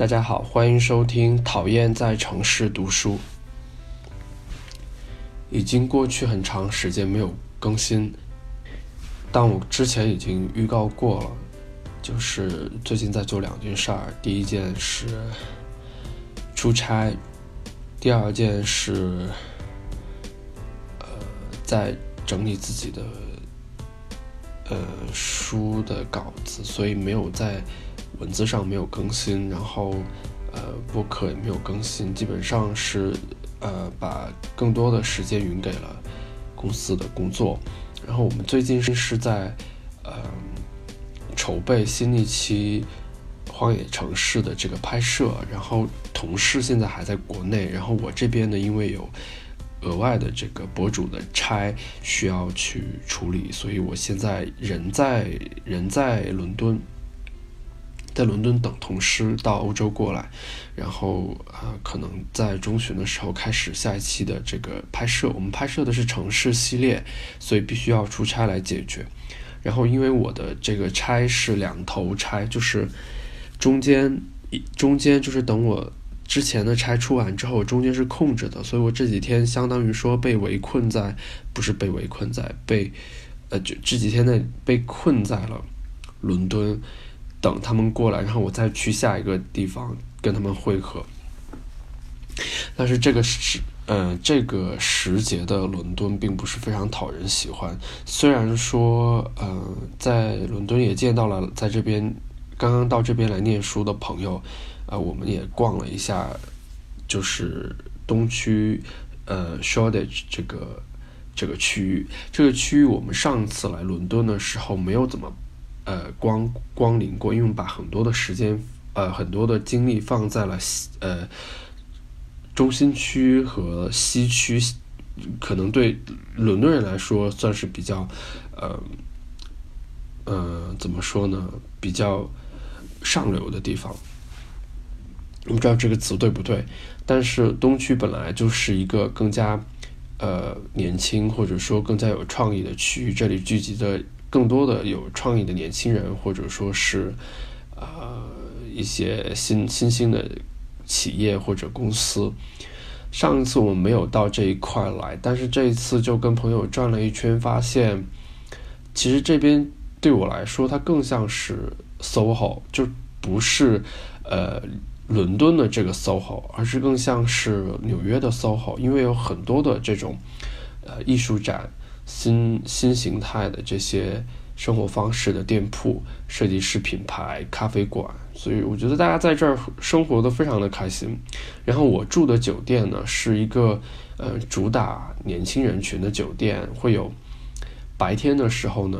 大家好，欢迎收听《讨厌在城市读书》。已经过去很长时间没有更新，但我之前已经预告过了，就是最近在做两件事儿。第一件是出差，第二件是呃在整理自己的呃书的稿子，所以没有在文字上没有更新，然后呃播客也没有更新，基本上是。呃，把更多的时间匀给了公司的工作。然后我们最近是在呃筹备新一期《荒野城市》的这个拍摄。然后同事现在还在国内，然后我这边呢，因为有额外的这个博主的差需要去处理，所以我现在人在人在伦敦。在伦敦等同事到欧洲过来，然后呃，可能在中旬的时候开始下一期的这个拍摄。我们拍摄的是城市系列，所以必须要出差来解决。然后因为我的这个差是两头差，就是中间一中间就是等我之前的差出完之后，中间是空着的，所以我这几天相当于说被围困在，不是被围困在，被呃就这几天内被困在了伦敦。等他们过来，然后我再去下一个地方跟他们会合。但是这个时，呃，这个时节的伦敦并不是非常讨人喜欢。虽然说，呃，在伦敦也见到了在这边刚刚到这边来念书的朋友，啊，我们也逛了一下，就是东区，呃，Shoreditch 这个这个区域。这个区域我们上次来伦敦的时候没有怎么。呃，光光临过，因为我们把很多的时间，呃，很多的精力放在了呃中心区和西区，可能对伦敦人来说算是比较，呃，呃，怎么说呢？比较上流的地方。我不知道这个词对不对，但是东区本来就是一个更加呃年轻或者说更加有创意的区域，这里聚集的。更多的有创意的年轻人，或者说是，呃，一些新新兴的企业或者公司。上一次我们没有到这一块来，但是这一次就跟朋友转了一圈，发现其实这边对我来说，它更像是 SOHO，就不是呃伦敦的这个 SOHO，而是更像是纽约的 SOHO，因为有很多的这种呃艺术展。新新形态的这些生活方式的店铺、设计师品牌、咖啡馆，所以我觉得大家在这儿生活的非常的开心。然后我住的酒店呢，是一个呃主打年轻人群的酒店，会有白天的时候呢，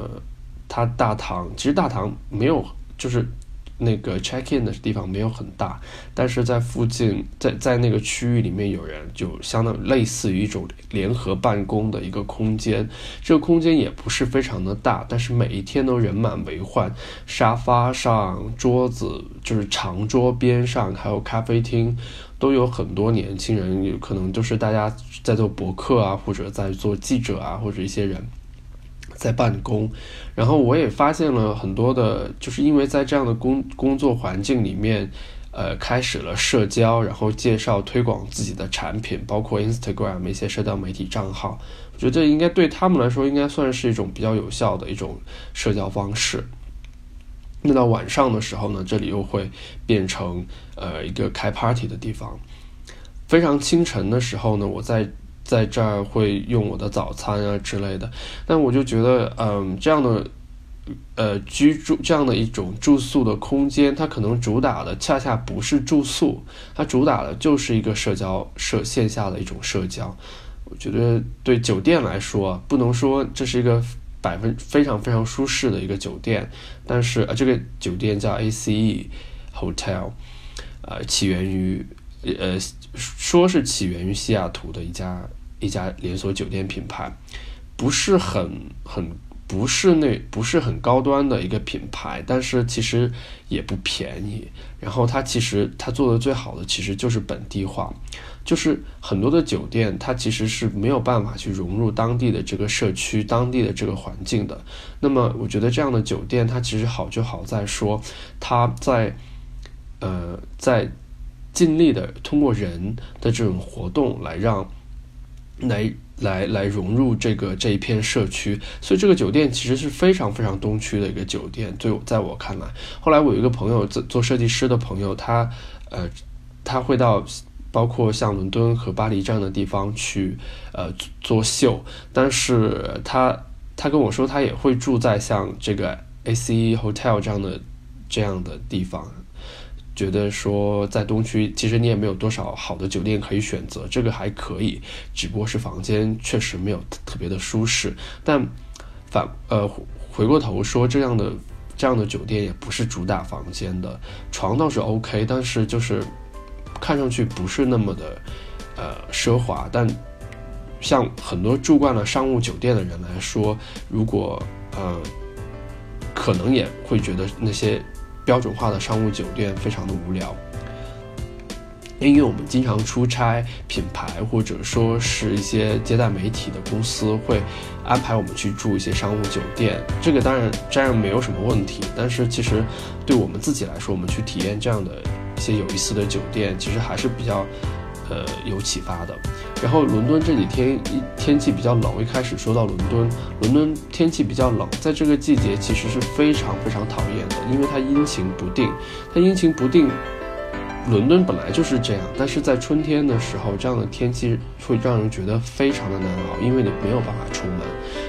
它大堂其实大堂没有就是。那个 check in 的地方没有很大，但是在附近，在在那个区域里面有人，就相当类似于一种联合办公的一个空间。这个空间也不是非常的大，但是每一天都人满为患。沙发上、桌子就是长桌边上，还有咖啡厅，都有很多年轻人，有可能就是大家在做博客啊，或者在做记者啊，或者一些人。在办公，然后我也发现了很多的，就是因为在这样的工工作环境里面，呃，开始了社交，然后介绍推广自己的产品，包括 Instagram 一些社交媒体账号，我觉得应该对他们来说应该算是一种比较有效的一种社交方式。那到晚上的时候呢，这里又会变成呃一个开 party 的地方。非常清晨的时候呢，我在。在这儿会用我的早餐啊之类的，但我就觉得，嗯，这样的，呃，居住这样的一种住宿的空间，它可能主打的恰恰不是住宿，它主打的就是一个社交社线下的一种社交。我觉得对酒店来说，不能说这是一个百分非常非常舒适的一个酒店，但是呃，这个酒店叫 A C E Hotel，呃，起源于呃，说是起源于西雅图的一家。一家连锁酒店品牌，不是很很不是那不是很高端的一个品牌，但是其实也不便宜。然后它其实它做的最好的其实就是本地化，就是很多的酒店它其实是没有办法去融入当地的这个社区、当地的这个环境的。那么我觉得这样的酒店它其实好就好在说它在呃，在尽力的通过人的这种活动来让来来来融入这个这一片社区，所以这个酒店其实是非常非常东区的一个酒店。对，在我看来，后来我有一个朋友做做设计师的朋友，他呃他会到包括像伦敦和巴黎这样的地方去呃做秀，但是他他跟我说他也会住在像这个 A C Hotel 这样的这样的地方。觉得说在东区，其实你也没有多少好的酒店可以选择，这个还可以，只不过是房间确实没有特别的舒适。但反呃回过头说，这样的这样的酒店也不是主打房间的，床倒是 OK，但是就是看上去不是那么的呃奢华。但像很多住惯了商务酒店的人来说，如果呃可能也会觉得那些。标准化的商务酒店非常的无聊，因为我们经常出差，品牌或者说是一些接待媒体的公司会安排我们去住一些商务酒店，这个当然这样没有什么问题。但是其实对我们自己来说，我们去体验这样的一些有意思的酒店，其实还是比较呃有启发的。然后伦敦这几天一天气比较冷，一开始说到伦敦，伦敦天气比较冷，在这个季节其实是非常非常讨厌的，因为它阴晴不定。它阴晴不定，伦敦本来就是这样，但是在春天的时候，这样的天气会让人觉得非常的难熬，因为你没有办法出门。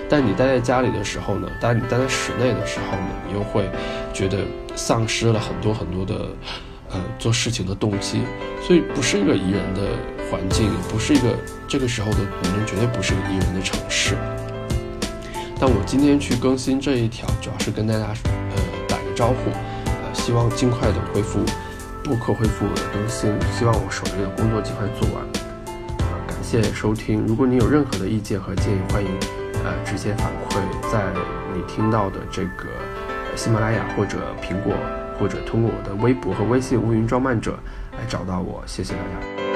但你待在家里的时候呢，当你待在室内的时候呢，你又会觉得丧失了很多很多的。呃，做事情的动机，所以不是一个宜人的环境，也不是一个这个时候的伦敦绝对不是个宜人的城市。但我今天去更新这一条，主要是跟大家呃打个招呼，呃，希望尽快的恢复播客，恢复我的更新，希望我手里的工作尽快做完。感谢收听，如果你有任何的意见和建议，欢迎呃直接反馈在你听到的这个喜马拉雅或者苹果。或者通过我的微博和微信“乌云装扮者”来找到我，谢谢大家。